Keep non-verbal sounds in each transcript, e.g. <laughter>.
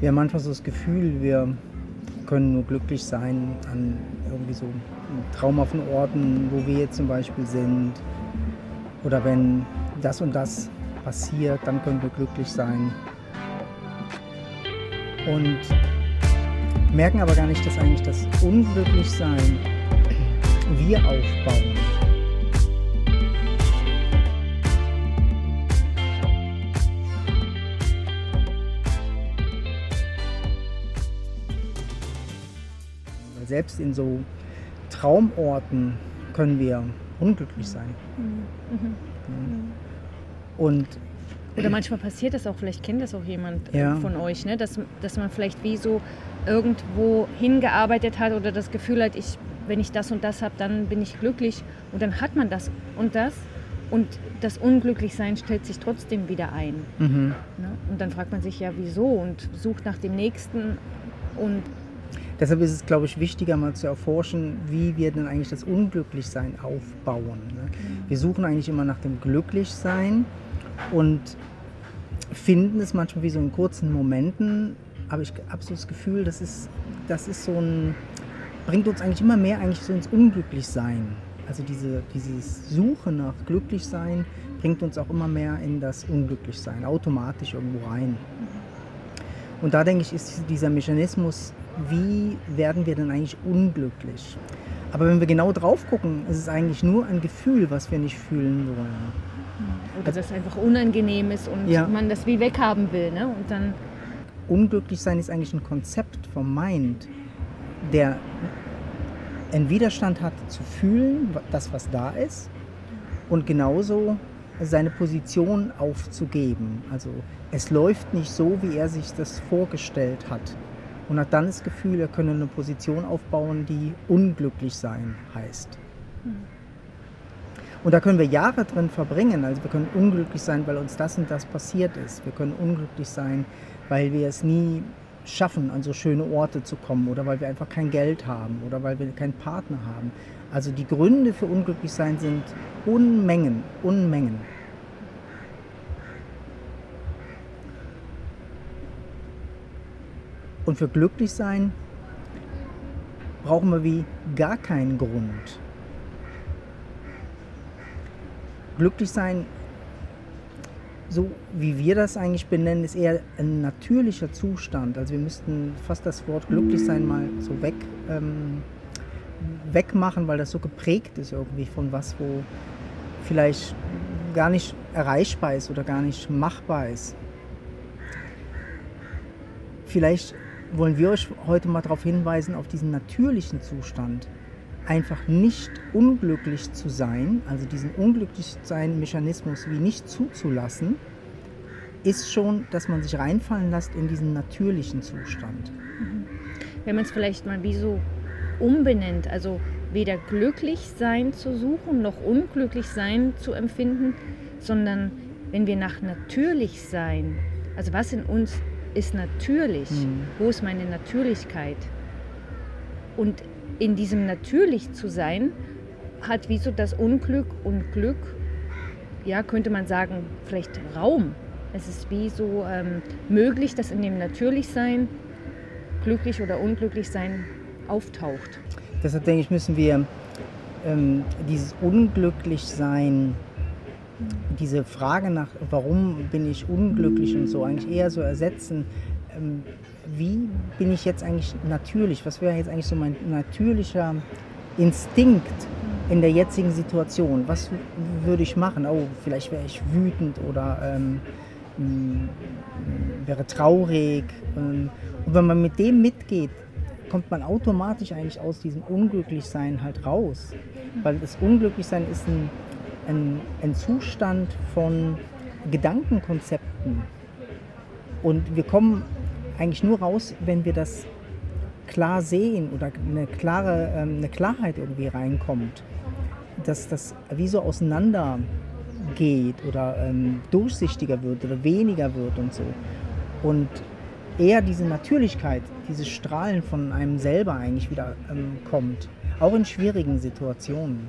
wir haben manchmal so das Gefühl, wir können nur glücklich sein an irgendwie so traumhaften Orten, wo wir jetzt zum Beispiel sind. Oder wenn das und das passiert, dann können wir glücklich sein. Und merken aber gar nicht, dass eigentlich das Unglücklichsein wir aufbauen. Selbst in so Traumorten können wir unglücklich sein. Mhm. Mhm. Und oder manchmal passiert das auch, vielleicht kennt das auch jemand äh, ja. von euch, ne? dass, dass man vielleicht wie so irgendwo hingearbeitet hat oder das Gefühl hat, ich, wenn ich das und das habe, dann bin ich glücklich und dann hat man das und das und das Unglücklichsein stellt sich trotzdem wieder ein. Mhm. Ne? Und dann fragt man sich ja, wieso und sucht nach dem Nächsten und Deshalb ist es, glaube ich, wichtiger mal zu erforschen, wie wir denn eigentlich das Unglücklichsein aufbauen. Ne? Mhm. Wir suchen eigentlich immer nach dem Glücklichsein und finden es manchmal wie so in kurzen Momenten, aber ich habe so das Gefühl, das ist, das ist so ein, bringt uns eigentlich immer mehr eigentlich so ins Unglücklichsein. Also diese dieses Suche nach Glücklichsein bringt uns auch immer mehr in das Unglücklichsein, automatisch irgendwo rein. Und da denke ich, ist dieser Mechanismus, wie werden wir denn eigentlich unglücklich? Aber wenn wir genau drauf gucken, ist es eigentlich nur ein Gefühl, was wir nicht fühlen wollen. Oder dass es einfach unangenehm ist und ja. man das wie weghaben will. Ne? Und dann Unglücklich sein ist eigentlich ein Konzept vom Mind, der einen Widerstand hat zu fühlen, das was da ist, und genauso seine Position aufzugeben. Also es läuft nicht so, wie er sich das vorgestellt hat. Und hat dann das Gefühl, er könne eine Position aufbauen, die unglücklich sein heißt. Mhm. Und da können wir Jahre drin verbringen. Also wir können unglücklich sein, weil uns das und das passiert ist. Wir können unglücklich sein, weil wir es nie schaffen, an so schöne Orte zu kommen oder weil wir einfach kein Geld haben oder weil wir keinen Partner haben. Also die Gründe für unglücklich sein sind Unmengen, Unmengen. Und für glücklich sein brauchen wir wie gar keinen Grund. glücklich sein, so wie wir das eigentlich benennen, ist eher ein natürlicher Zustand. Also wir müssten fast das Wort glücklich sein mal so weg, ähm, wegmachen, weil das so geprägt ist irgendwie von was, wo vielleicht gar nicht erreichbar ist oder gar nicht machbar ist. Vielleicht wollen wir euch heute mal darauf hinweisen, auf diesen natürlichen Zustand einfach nicht unglücklich zu sein, also diesen Unglücklichsein-Mechanismus wie nicht zuzulassen, ist schon, dass man sich reinfallen lässt in diesen natürlichen Zustand. Mhm. Wenn man es vielleicht mal wie so umbenennt, also weder glücklich sein zu suchen noch unglücklich sein zu empfinden, sondern wenn wir nach natürlich sein, also was in uns ist natürlich, mhm. wo ist meine Natürlichkeit? Und in diesem natürlich zu sein, hat wie so das Unglück und Glück, ja, könnte man sagen, vielleicht Raum. Es ist wie so ähm, möglich, dass in dem Natürlichsein glücklich oder unglücklich sein auftaucht. Deshalb denke ich, müssen wir ähm, dieses Unglücklichsein, diese Frage nach, warum bin ich unglücklich und so, eigentlich eher so ersetzen ähm, wie bin ich jetzt eigentlich natürlich? Was wäre jetzt eigentlich so mein natürlicher Instinkt in der jetzigen Situation? Was würde ich machen? Oh, vielleicht wäre ich wütend oder ähm, wäre traurig. Ähm, und wenn man mit dem mitgeht, kommt man automatisch eigentlich aus diesem Unglücklichsein halt raus. Weil das Unglücklichsein ist ein, ein, ein Zustand von Gedankenkonzepten. Und wir kommen eigentlich nur raus, wenn wir das klar sehen oder eine klare ähm, eine Klarheit irgendwie reinkommt, dass das wie so auseinander geht oder ähm, durchsichtiger wird oder weniger wird und so. Und eher diese Natürlichkeit, dieses Strahlen von einem selber eigentlich wieder ähm, kommt, auch in schwierigen Situationen.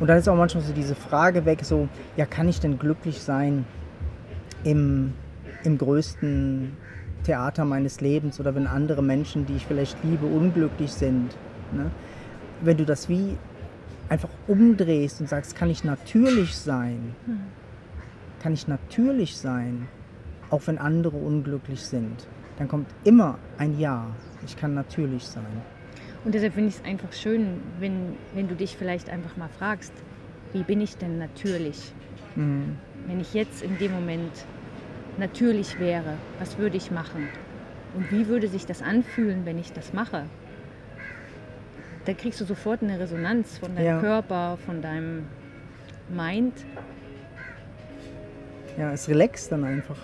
Und dann ist auch manchmal so diese Frage weg, so, ja, kann ich denn glücklich sein, im, im größten Theater meines Lebens oder wenn andere Menschen, die ich vielleicht liebe, unglücklich sind. Ne? Wenn du das wie einfach umdrehst und sagst, kann ich natürlich sein, hm. kann ich natürlich sein, auch wenn andere unglücklich sind, dann kommt immer ein Ja. Ich kann natürlich sein. Und deshalb finde ich es einfach schön, wenn, wenn du dich vielleicht einfach mal fragst, wie bin ich denn natürlich? Mhm. Wenn ich jetzt in dem Moment natürlich wäre, was würde ich machen? Und wie würde sich das anfühlen, wenn ich das mache? Da kriegst du sofort eine Resonanz von deinem ja. Körper, von deinem Mind. Ja, es relaxt dann einfach.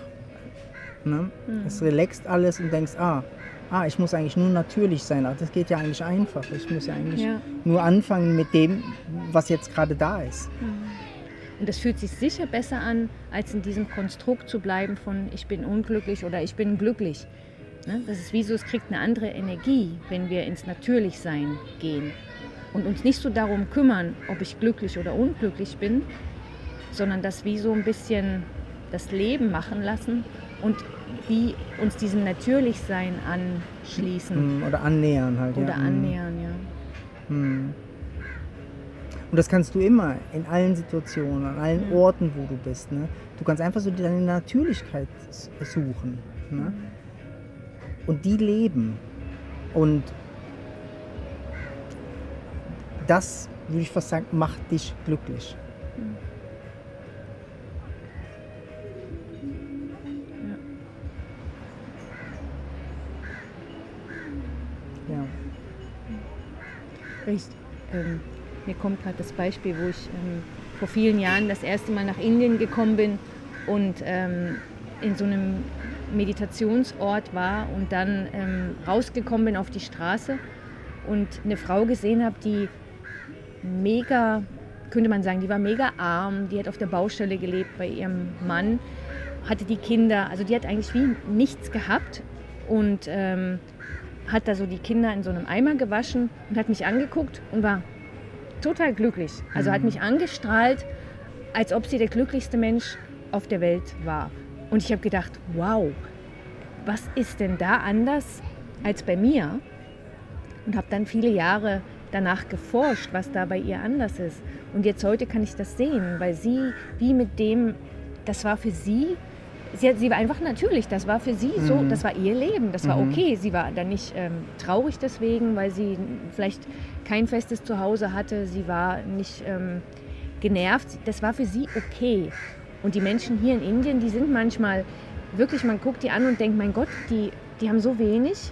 Ne? Mhm. Es relaxt alles und denkst, ah, ah, ich muss eigentlich nur natürlich sein. Ach, das geht ja eigentlich einfach. Ich muss ja eigentlich ja. nur anfangen mit dem, was jetzt gerade da ist. Mhm. Und das fühlt sich sicher besser an, als in diesem Konstrukt zu bleiben von ich bin unglücklich oder ich bin glücklich. Ne? Das ist wie so, es kriegt eine andere Energie, wenn wir ins Natürlichsein gehen und uns nicht so darum kümmern, ob ich glücklich oder unglücklich bin, sondern das wie so ein bisschen das Leben machen lassen und wie uns diesem Natürlichsein anschließen. Mm, oder annähern halt. Oder ja. Mm. annähern, ja. Hm. Und das kannst du immer in allen Situationen, an allen Orten, wo du bist. Ne? Du kannst einfach so deine Natürlichkeit suchen. Ne? Und die leben. Und das, würde ich fast sagen, macht dich glücklich. Richtig. Ähm, mir kommt gerade das Beispiel, wo ich ähm, vor vielen Jahren das erste Mal nach Indien gekommen bin und ähm, in so einem Meditationsort war und dann ähm, rausgekommen bin auf die Straße und eine Frau gesehen habe, die mega, könnte man sagen, die war mega arm, die hat auf der Baustelle gelebt bei ihrem Mann, hatte die Kinder, also die hat eigentlich wie nichts gehabt und ähm, hat da so die Kinder in so einem Eimer gewaschen und hat mich angeguckt und war total glücklich. Also mhm. hat mich angestrahlt, als ob sie der glücklichste Mensch auf der Welt war. Und ich habe gedacht, wow, was ist denn da anders als bei mir? Und habe dann viele Jahre danach geforscht, was da bei ihr anders ist. Und jetzt heute kann ich das sehen, weil sie wie mit dem, das war für sie sie, sie war einfach natürlich. Das war für sie so, mhm. das war ihr Leben, das war mhm. okay. Sie war dann nicht ähm, traurig deswegen, weil sie vielleicht kein festes Zuhause hatte. Sie war nicht ähm, genervt. Das war für sie okay. Und die Menschen hier in Indien, die sind manchmal wirklich, man guckt die an und denkt, mein Gott, die, die haben so wenig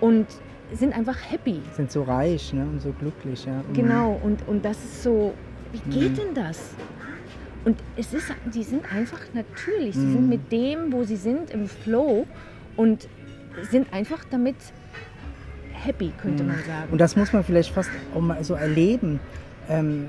und sind einfach happy. Sind so reich ne? und so glücklich. Ja. Mhm. Genau, und, und das ist so, wie geht mhm. denn das? Und es ist, die sind einfach natürlich. Sie mhm. sind mit dem, wo sie sind, im Flow und sind einfach damit happy, könnte mhm. man sagen. Und das muss man vielleicht fast auch mal so erleben. Ähm,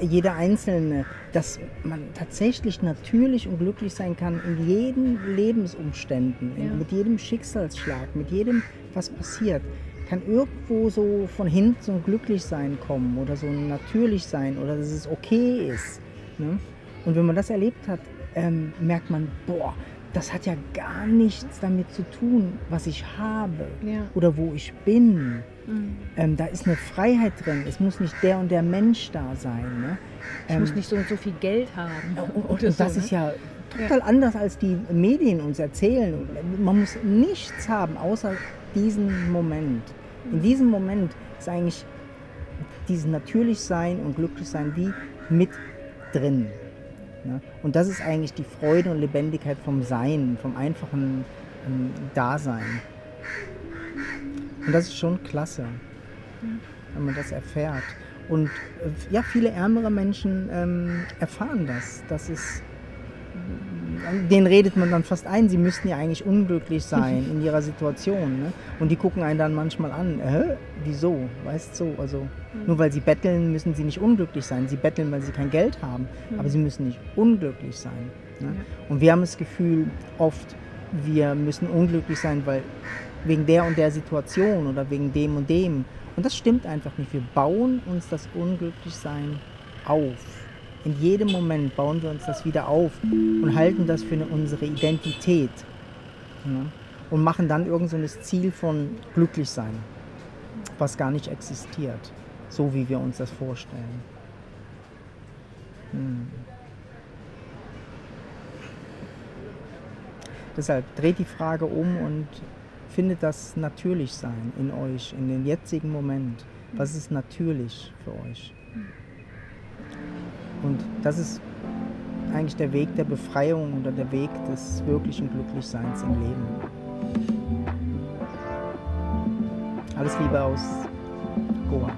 jeder Einzelne, dass man tatsächlich natürlich und glücklich sein kann in jeden Lebensumständen, ja. mit jedem Schicksalsschlag, mit jedem, was passiert, kann irgendwo so von hinten so ein Glücklichsein kommen oder so ein Natürlichsein oder dass es okay ist. Ne? Und wenn man das erlebt hat, ähm, merkt man, boah, das hat ja gar nichts damit zu tun, was ich habe ja. oder wo ich bin. Mhm. Ähm, da ist eine Freiheit drin. Es muss nicht der und der Mensch da sein. Ne? Ich ähm, muss nicht so und so viel Geld haben. Und, <laughs> und das so, ist ne? ja total ja. anders, als die Medien uns erzählen. Man muss nichts haben, außer diesen Moment. In diesem Moment ist eigentlich dieses Natürlichsein und Glücklichsein wie mit drin. Ne? Und das ist eigentlich die Freude und Lebendigkeit vom Sein, vom einfachen ähm, Dasein. Und das ist schon klasse, wenn man das erfährt. Und äh, ja, viele ärmere Menschen ähm, erfahren das. Das ist denen redet man dann fast ein, sie müssten ja eigentlich unglücklich sein in ihrer Situation. Ne? Und die gucken einen dann manchmal an, äh, wieso, weißt du, so, also mhm. nur weil sie betteln, müssen sie nicht unglücklich sein. Sie betteln, weil sie kein Geld haben, mhm. aber sie müssen nicht unglücklich sein. Ne? Und wir haben das Gefühl oft, wir müssen unglücklich sein, weil wegen der und der Situation oder wegen dem und dem. Und das stimmt einfach nicht. Wir bauen uns das Unglücklichsein auf. In jedem Moment bauen wir uns das wieder auf und halten das für unsere Identität. Ja? Und machen dann irgend so ein Ziel von glücklich sein, was gar nicht existiert, so wie wir uns das vorstellen. Hm. Deshalb dreht die Frage um und findet das Natürlichsein in euch, in den jetzigen Moment. Was ist natürlich für euch? Und das ist eigentlich der Weg der Befreiung oder der Weg des wirklichen Glücklichseins im Leben. Alles Liebe aus Goa.